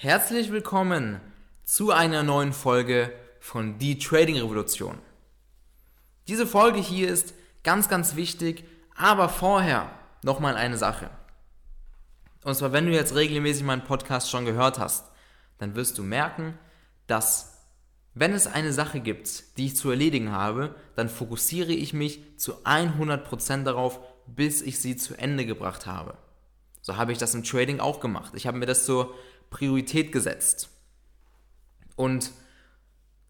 Herzlich willkommen zu einer neuen Folge von Die Trading Revolution. Diese Folge hier ist ganz, ganz wichtig, aber vorher nochmal eine Sache. Und zwar, wenn du jetzt regelmäßig meinen Podcast schon gehört hast, dann wirst du merken, dass wenn es eine Sache gibt, die ich zu erledigen habe, dann fokussiere ich mich zu 100% darauf, bis ich sie zu Ende gebracht habe. So habe ich das im Trading auch gemacht. Ich habe mir das zur Priorität gesetzt. Und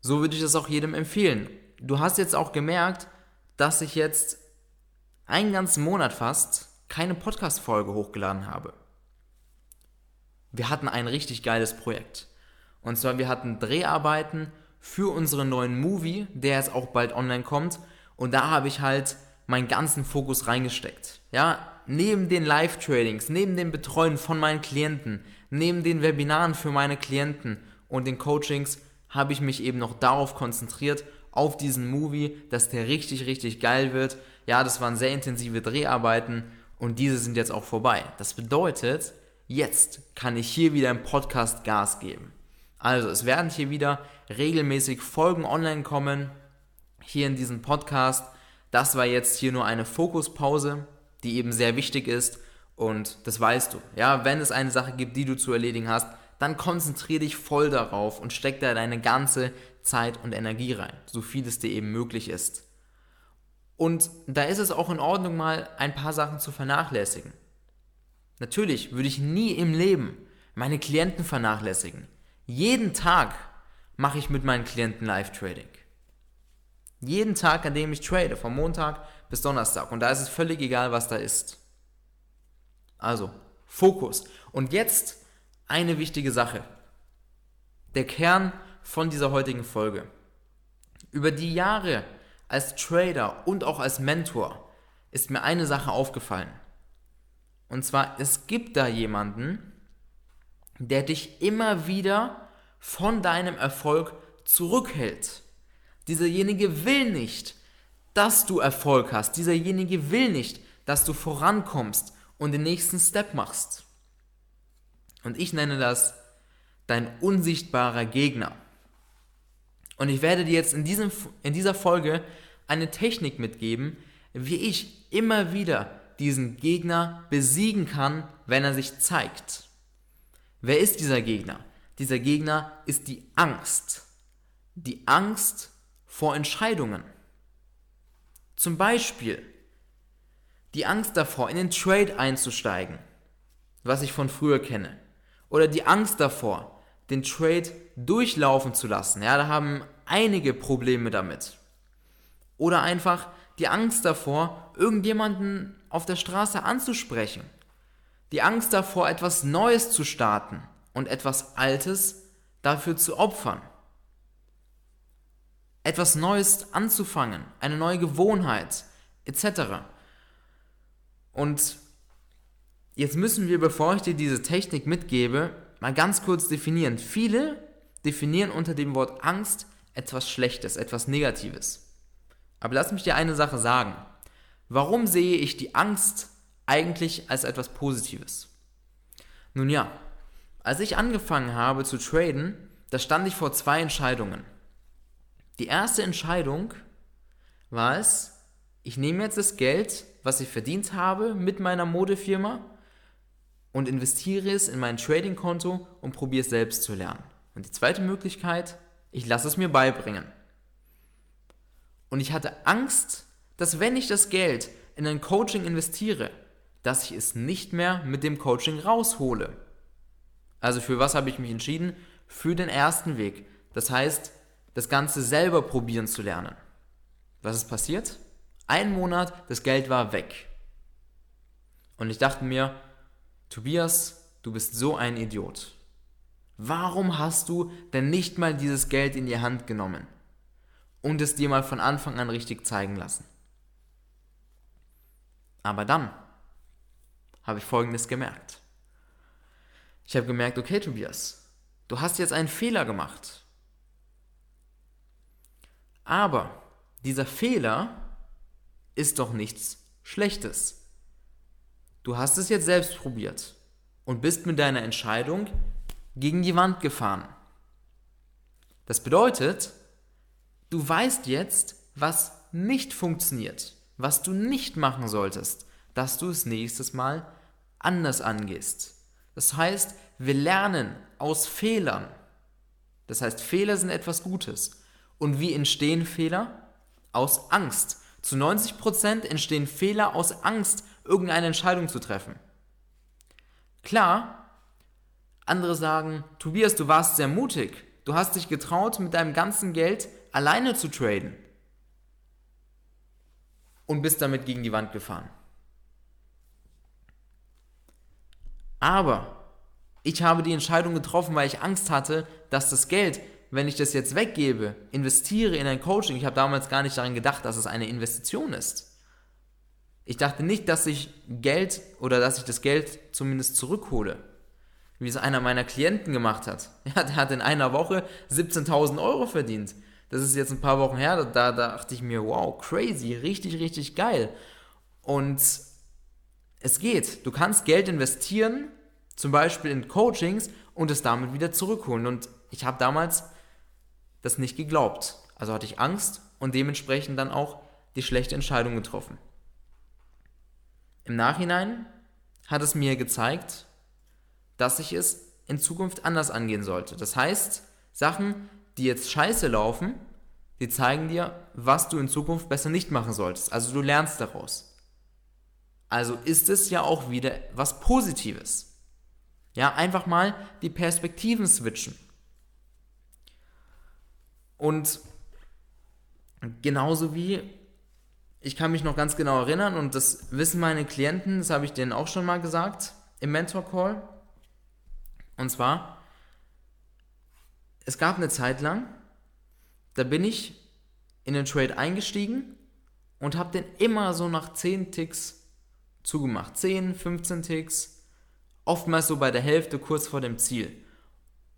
so würde ich das auch jedem empfehlen. Du hast jetzt auch gemerkt, dass ich jetzt einen ganzen Monat fast keine Podcast-Folge hochgeladen habe. Wir hatten ein richtig geiles Projekt. Und zwar, wir hatten Dreharbeiten für unseren neuen Movie, der jetzt auch bald online kommt. Und da habe ich halt meinen ganzen Fokus reingesteckt. Ja, neben den Live-Tradings, neben dem Betreuen von meinen Klienten, neben den Webinaren für meine Klienten und den Coachings habe ich mich eben noch darauf konzentriert, auf diesen Movie, dass der richtig, richtig geil wird. Ja, das waren sehr intensive Dreharbeiten und diese sind jetzt auch vorbei. Das bedeutet, jetzt kann ich hier wieder im Podcast Gas geben. Also, es werden hier wieder regelmäßig Folgen online kommen, hier in diesem Podcast. Das war jetzt hier nur eine Fokuspause, die eben sehr wichtig ist und das weißt du. Ja, wenn es eine Sache gibt, die du zu erledigen hast, dann konzentriere dich voll darauf und steck da deine ganze Zeit und Energie rein, so viel es dir eben möglich ist. Und da ist es auch in Ordnung, mal ein paar Sachen zu vernachlässigen. Natürlich würde ich nie im Leben meine Klienten vernachlässigen. Jeden Tag mache ich mit meinen Klienten Live-Trading. Jeden Tag, an dem ich trade, von Montag bis Donnerstag. Und da ist es völlig egal, was da ist. Also, Fokus. Und jetzt eine wichtige Sache. Der Kern von dieser heutigen Folge. Über die Jahre als Trader und auch als Mentor ist mir eine Sache aufgefallen. Und zwar, es gibt da jemanden, der dich immer wieder von deinem Erfolg zurückhält. Dieserjenige will nicht, dass du Erfolg hast. Dieserjenige will nicht, dass du vorankommst und den nächsten Step machst. Und ich nenne das dein unsichtbarer Gegner. Und ich werde dir jetzt in, diesem, in dieser Folge eine Technik mitgeben, wie ich immer wieder diesen Gegner besiegen kann, wenn er sich zeigt. Wer ist dieser Gegner? Dieser Gegner ist die Angst. Die Angst vor Entscheidungen. Zum Beispiel die Angst davor, in den Trade einzusteigen, was ich von früher kenne. Oder die Angst davor, den Trade durchlaufen zu lassen. Ja, da haben einige Probleme damit. Oder einfach die Angst davor, irgendjemanden auf der Straße anzusprechen. Die Angst davor, etwas Neues zu starten und etwas Altes dafür zu opfern. Etwas Neues anzufangen, eine neue Gewohnheit, etc. Und jetzt müssen wir, bevor ich dir diese Technik mitgebe, mal ganz kurz definieren. Viele definieren unter dem Wort Angst etwas Schlechtes, etwas Negatives. Aber lass mich dir eine Sache sagen. Warum sehe ich die Angst eigentlich als etwas Positives? Nun ja, als ich angefangen habe zu traden, da stand ich vor zwei Entscheidungen. Die erste Entscheidung war es, ich nehme jetzt das Geld, was ich verdient habe mit meiner Modefirma und investiere es in mein Trading-Konto und probiere es selbst zu lernen. Und die zweite Möglichkeit, ich lasse es mir beibringen. Und ich hatte Angst, dass wenn ich das Geld in ein Coaching investiere, dass ich es nicht mehr mit dem Coaching raushole. Also für was habe ich mich entschieden? Für den ersten Weg. Das heißt, das Ganze selber probieren zu lernen. Was ist passiert? Ein Monat, das Geld war weg. Und ich dachte mir, Tobias, du bist so ein Idiot. Warum hast du denn nicht mal dieses Geld in die Hand genommen und es dir mal von Anfang an richtig zeigen lassen? Aber dann habe ich Folgendes gemerkt. Ich habe gemerkt, okay Tobias, du hast jetzt einen Fehler gemacht. Aber dieser Fehler ist doch nichts Schlechtes. Du hast es jetzt selbst probiert und bist mit deiner Entscheidung gegen die Wand gefahren. Das bedeutet, du weißt jetzt, was nicht funktioniert, was du nicht machen solltest, dass du es nächstes Mal anders angehst. Das heißt, wir lernen aus Fehlern. Das heißt, Fehler sind etwas Gutes. Und wie entstehen Fehler? Aus Angst. Zu 90% entstehen Fehler aus Angst, irgendeine Entscheidung zu treffen. Klar, andere sagen, Tobias, du warst sehr mutig. Du hast dich getraut, mit deinem ganzen Geld alleine zu traden. Und bist damit gegen die Wand gefahren. Aber ich habe die Entscheidung getroffen, weil ich Angst hatte, dass das Geld, wenn ich das jetzt weggebe, investiere in ein Coaching, ich habe damals gar nicht daran gedacht, dass es eine Investition ist. Ich dachte nicht, dass ich Geld oder dass ich das Geld zumindest zurückhole. Wie es einer meiner Klienten gemacht hat. Ja, der hat in einer Woche 17.000 Euro verdient. Das ist jetzt ein paar Wochen her, da, da dachte ich mir, wow, crazy, richtig, richtig geil. Und es geht. Du kannst Geld investieren, zum Beispiel in Coachings, und es damit wieder zurückholen. Und ich habe damals das nicht geglaubt. Also hatte ich Angst und dementsprechend dann auch die schlechte Entscheidung getroffen. Im Nachhinein hat es mir gezeigt, dass ich es in Zukunft anders angehen sollte. Das heißt, Sachen, die jetzt scheiße laufen, die zeigen dir, was du in Zukunft besser nicht machen solltest. Also du lernst daraus. Also ist es ja auch wieder was Positives. Ja, einfach mal die Perspektiven switchen. Und genauso wie, ich kann mich noch ganz genau erinnern und das wissen meine Klienten, das habe ich denen auch schon mal gesagt im Mentor Call. Und zwar, es gab eine Zeit lang, da bin ich in den Trade eingestiegen und habe den immer so nach 10 Ticks zugemacht. 10, 15 Ticks, oftmals so bei der Hälfte kurz vor dem Ziel.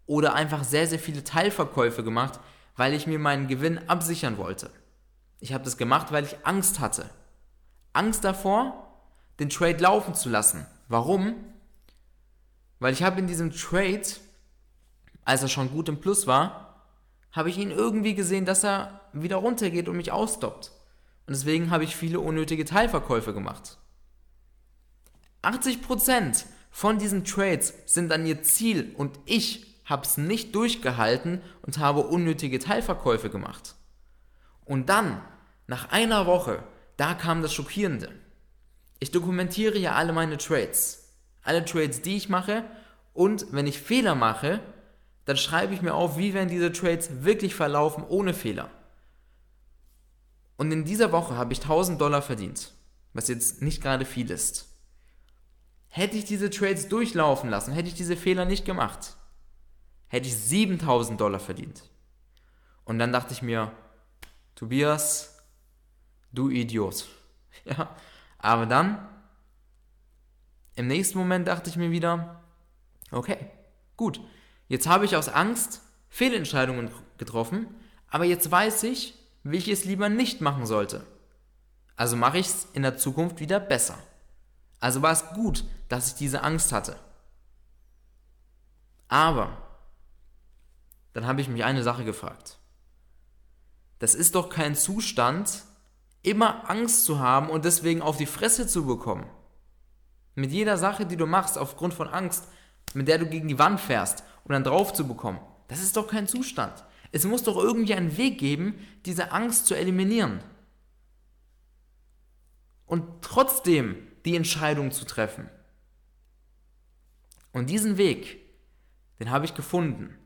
Oder einfach sehr, sehr viele Teilverkäufe gemacht, weil ich mir meinen Gewinn absichern wollte. Ich habe das gemacht, weil ich Angst hatte. Angst davor, den Trade laufen zu lassen. Warum? Weil ich habe in diesem Trade, als er schon gut im Plus war, habe ich ihn irgendwie gesehen, dass er wieder runtergeht und mich ausstoppt. Und deswegen habe ich viele unnötige Teilverkäufe gemacht. 80% von diesen Trades sind an ihr Ziel und ich habe es nicht durchgehalten und habe unnötige Teilverkäufe gemacht. Und dann, nach einer Woche, da kam das Schockierende. Ich dokumentiere ja alle meine Trades. Alle Trades, die ich mache und wenn ich Fehler mache, dann schreibe ich mir auf, wie werden diese Trades wirklich verlaufen ohne Fehler. Und in dieser Woche habe ich 1000 Dollar verdient, was jetzt nicht gerade viel ist. Hätte ich diese Trades durchlaufen lassen, hätte ich diese Fehler nicht gemacht, hätte ich 7000 Dollar verdient. Und dann dachte ich mir, Tobias, du Idiot. Ja, aber dann, im nächsten Moment dachte ich mir wieder, okay, gut, jetzt habe ich aus Angst Fehlentscheidungen getroffen, aber jetzt weiß ich, wie ich es lieber nicht machen sollte. Also mache ich es in der Zukunft wieder besser. Also war es gut, dass ich diese Angst hatte. Aber dann habe ich mich eine Sache gefragt. Das ist doch kein Zustand, immer Angst zu haben und deswegen auf die Fresse zu bekommen. Mit jeder Sache, die du machst, aufgrund von Angst, mit der du gegen die Wand fährst und dann drauf zu bekommen, das ist doch kein Zustand. Es muss doch irgendwie einen Weg geben, diese Angst zu eliminieren. Und trotzdem die Entscheidung zu treffen. Und diesen Weg, den habe ich gefunden.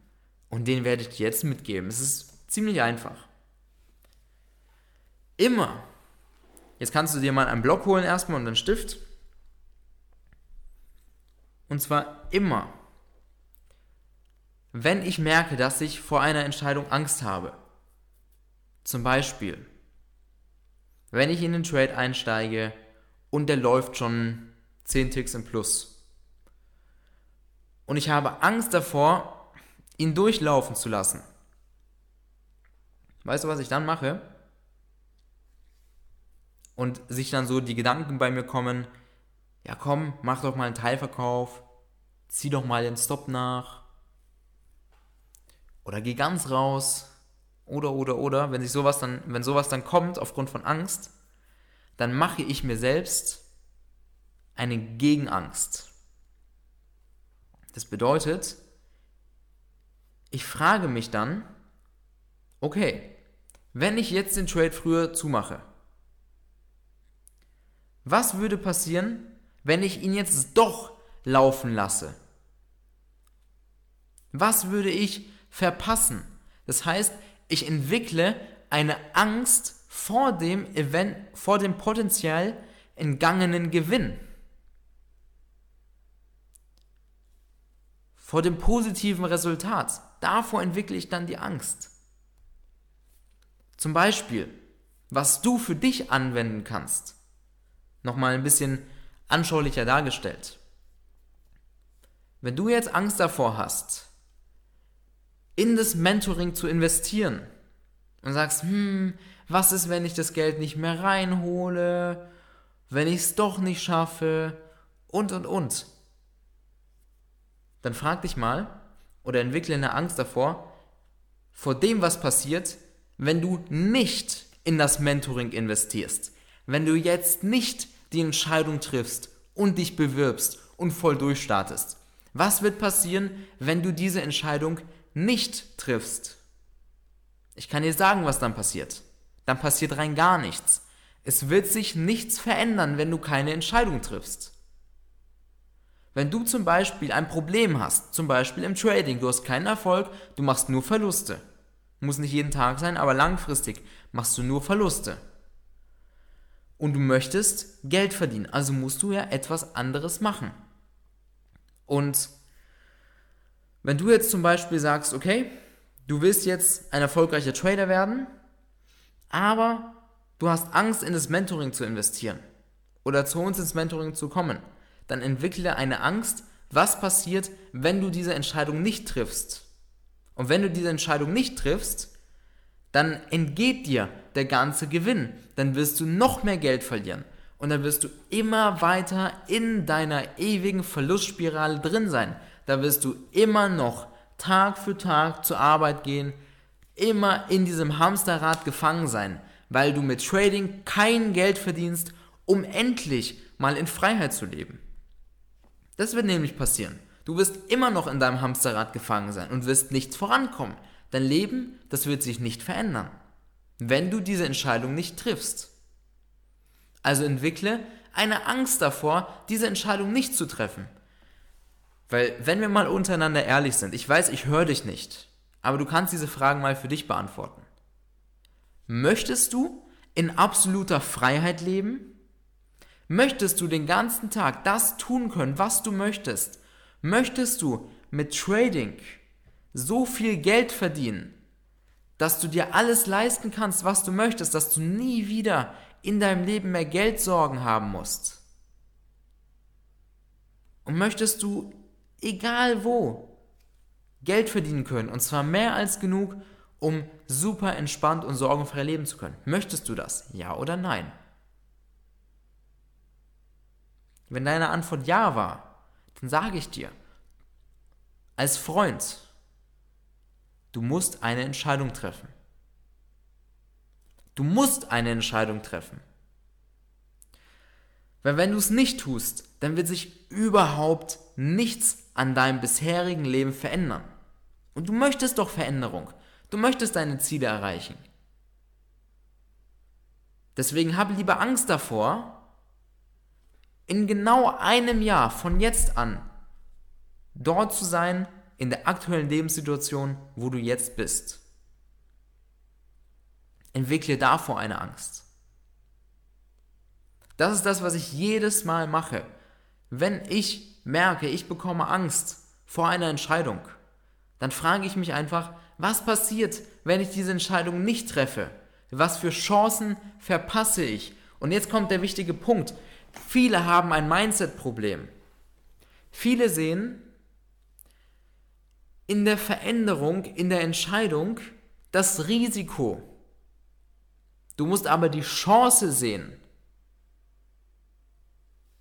Und den werde ich dir jetzt mitgeben. Es ist ziemlich einfach. Immer. Jetzt kannst du dir mal einen Block holen erstmal und einen Stift. Und zwar immer, wenn ich merke, dass ich vor einer Entscheidung Angst habe. Zum Beispiel, wenn ich in den Trade einsteige und der läuft schon 10 Ticks im Plus. Und ich habe Angst davor, ihn durchlaufen zu lassen. Weißt du, was ich dann mache? Und sich dann so die Gedanken bei mir kommen, ja komm, mach doch mal einen Teilverkauf, zieh doch mal den Stop nach, oder geh ganz raus oder oder oder, wenn sich sowas dann, wenn sowas dann kommt aufgrund von Angst, dann mache ich mir selbst eine Gegenangst. Das bedeutet, ich frage mich dann, okay, wenn ich jetzt den Trade früher zumache, was würde passieren, wenn ich ihn jetzt doch laufen lasse? Was würde ich verpassen? Das heißt, ich entwickle eine Angst vor dem Event, vor dem potenziell entgangenen Gewinn. Vor dem positiven Resultat. Davor entwickle ich dann die Angst. Zum Beispiel, was du für dich anwenden kannst. Nochmal ein bisschen anschaulicher dargestellt. Wenn du jetzt Angst davor hast, in das Mentoring zu investieren und sagst, hm, was ist, wenn ich das Geld nicht mehr reinhole, wenn ich es doch nicht schaffe und und und. Dann frag dich mal oder entwickle eine Angst davor, vor dem, was passiert, wenn du nicht in das Mentoring investierst. Wenn du jetzt nicht die Entscheidung triffst und dich bewirbst und voll durchstartest. Was wird passieren, wenn du diese Entscheidung nicht triffst? Ich kann dir sagen, was dann passiert. Dann passiert rein gar nichts. Es wird sich nichts verändern, wenn du keine Entscheidung triffst. Wenn du zum Beispiel ein Problem hast, zum Beispiel im Trading, du hast keinen Erfolg, du machst nur Verluste. Muss nicht jeden Tag sein, aber langfristig machst du nur Verluste. Und du möchtest Geld verdienen, also musst du ja etwas anderes machen. Und wenn du jetzt zum Beispiel sagst, okay, du willst jetzt ein erfolgreicher Trader werden, aber du hast Angst, in das Mentoring zu investieren oder zu uns ins Mentoring zu kommen, dann entwickle eine Angst, was passiert, wenn du diese Entscheidung nicht triffst. Und wenn du diese Entscheidung nicht triffst, dann entgeht dir der ganze Gewinn. Dann wirst du noch mehr Geld verlieren. Und dann wirst du immer weiter in deiner ewigen Verlustspirale drin sein da wirst du immer noch Tag für Tag zur Arbeit gehen, immer in diesem Hamsterrad gefangen sein, weil du mit Trading kein Geld verdienst, um endlich mal in Freiheit zu leben. Das wird nämlich passieren. Du wirst immer noch in deinem Hamsterrad gefangen sein und wirst nichts vorankommen. Dein Leben, das wird sich nicht verändern, wenn du diese Entscheidung nicht triffst. Also entwickle eine Angst davor, diese Entscheidung nicht zu treffen. Weil, wenn wir mal untereinander ehrlich sind, ich weiß, ich höre dich nicht, aber du kannst diese Fragen mal für dich beantworten. Möchtest du in absoluter Freiheit leben? Möchtest du den ganzen Tag das tun können, was du möchtest? Möchtest du mit Trading so viel Geld verdienen, dass du dir alles leisten kannst, was du möchtest, dass du nie wieder in deinem Leben mehr Geldsorgen haben musst? Und möchtest du egal wo, Geld verdienen können. Und zwar mehr als genug, um super entspannt und sorgenfrei leben zu können. Möchtest du das? Ja oder nein? Wenn deine Antwort ja war, dann sage ich dir, als Freund, du musst eine Entscheidung treffen. Du musst eine Entscheidung treffen. Weil wenn du es nicht tust, dann wird sich überhaupt nichts an deinem bisherigen Leben verändern. Und du möchtest doch Veränderung. Du möchtest deine Ziele erreichen. Deswegen habe lieber Angst davor, in genau einem Jahr von jetzt an dort zu sein, in der aktuellen Lebenssituation, wo du jetzt bist. Entwickle davor eine Angst. Das ist das, was ich jedes Mal mache. Wenn ich merke, ich bekomme Angst vor einer Entscheidung, dann frage ich mich einfach, was passiert, wenn ich diese Entscheidung nicht treffe? Was für Chancen verpasse ich? Und jetzt kommt der wichtige Punkt. Viele haben ein Mindset-Problem. Viele sehen in der Veränderung, in der Entscheidung das Risiko. Du musst aber die Chance sehen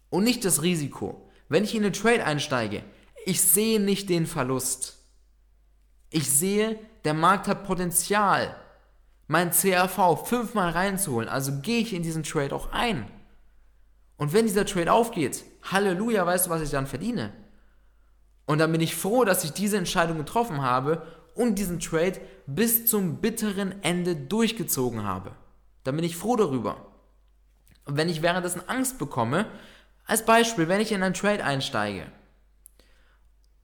und nicht das Risiko. Wenn ich in eine Trade einsteige, ich sehe nicht den Verlust. Ich sehe, der Markt hat Potenzial, mein CRV fünfmal reinzuholen. Also gehe ich in diesen Trade auch ein. Und wenn dieser Trade aufgeht, Halleluja, weißt du, was ich dann verdiene? Und dann bin ich froh, dass ich diese Entscheidung getroffen habe und diesen Trade bis zum bitteren Ende durchgezogen habe. Dann bin ich froh darüber. Und wenn ich währenddessen Angst bekomme, als Beispiel, wenn ich in einen Trade einsteige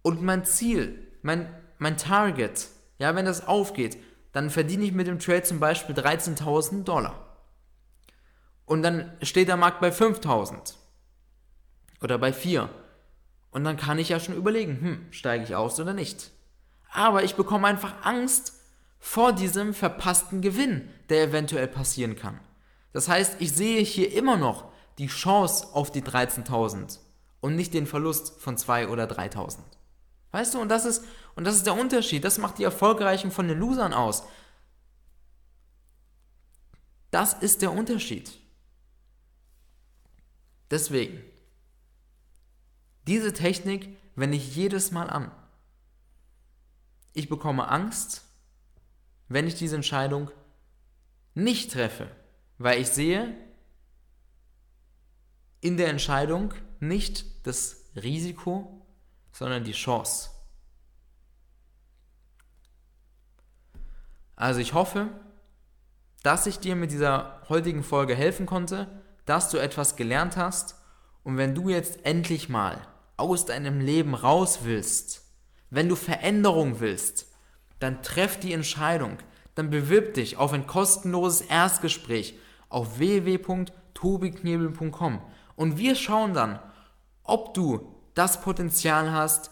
und mein Ziel, mein, mein Target, ja, wenn das aufgeht, dann verdiene ich mit dem Trade zum Beispiel 13.000 Dollar. Und dann steht der Markt bei 5.000 oder bei 4. Und dann kann ich ja schon überlegen, hm, steige ich aus oder nicht. Aber ich bekomme einfach Angst vor diesem verpassten Gewinn, der eventuell passieren kann. Das heißt, ich sehe hier immer noch die Chance auf die 13.000 und nicht den Verlust von 2.000 oder 3.000. Weißt du, und das ist und das ist der Unterschied, das macht die erfolgreichen von den Losern aus. Das ist der Unterschied. Deswegen diese Technik wende ich jedes Mal an. Ich bekomme Angst, wenn ich diese Entscheidung nicht treffe, weil ich sehe in der Entscheidung nicht das Risiko, sondern die Chance. Also ich hoffe, dass ich dir mit dieser heutigen Folge helfen konnte, dass du etwas gelernt hast. Und wenn du jetzt endlich mal aus deinem Leben raus willst, wenn du Veränderung willst, dann treff die Entscheidung, dann bewirb dich auf ein kostenloses Erstgespräch auf www.tobiknebel.com und wir schauen dann, ob du das Potenzial hast,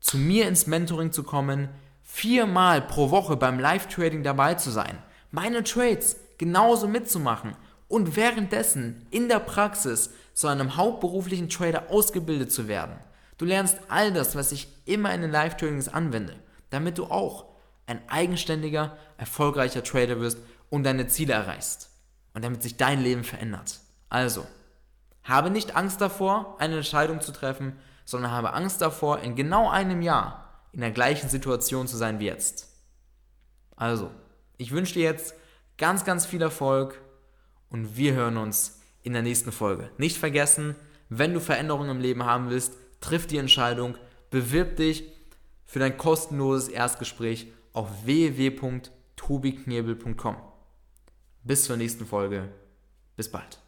zu mir ins Mentoring zu kommen, viermal pro Woche beim Live-Trading dabei zu sein, meine Trades genauso mitzumachen und währenddessen in der Praxis zu einem hauptberuflichen Trader ausgebildet zu werden. Du lernst all das, was ich immer in den Live-Tradings anwende, damit du auch ein eigenständiger, erfolgreicher Trader wirst und deine Ziele erreichst. Und damit sich dein Leben verändert. Also, habe nicht Angst davor, eine Entscheidung zu treffen, sondern habe Angst davor, in genau einem Jahr in der gleichen Situation zu sein wie jetzt. Also, ich wünsche dir jetzt ganz, ganz viel Erfolg und wir hören uns in der nächsten Folge. Nicht vergessen, wenn du Veränderungen im Leben haben willst, triff die Entscheidung, bewirb dich für dein kostenloses Erstgespräch auf www.tobiknebel.com. Bis zur nächsten Folge. Bis bald.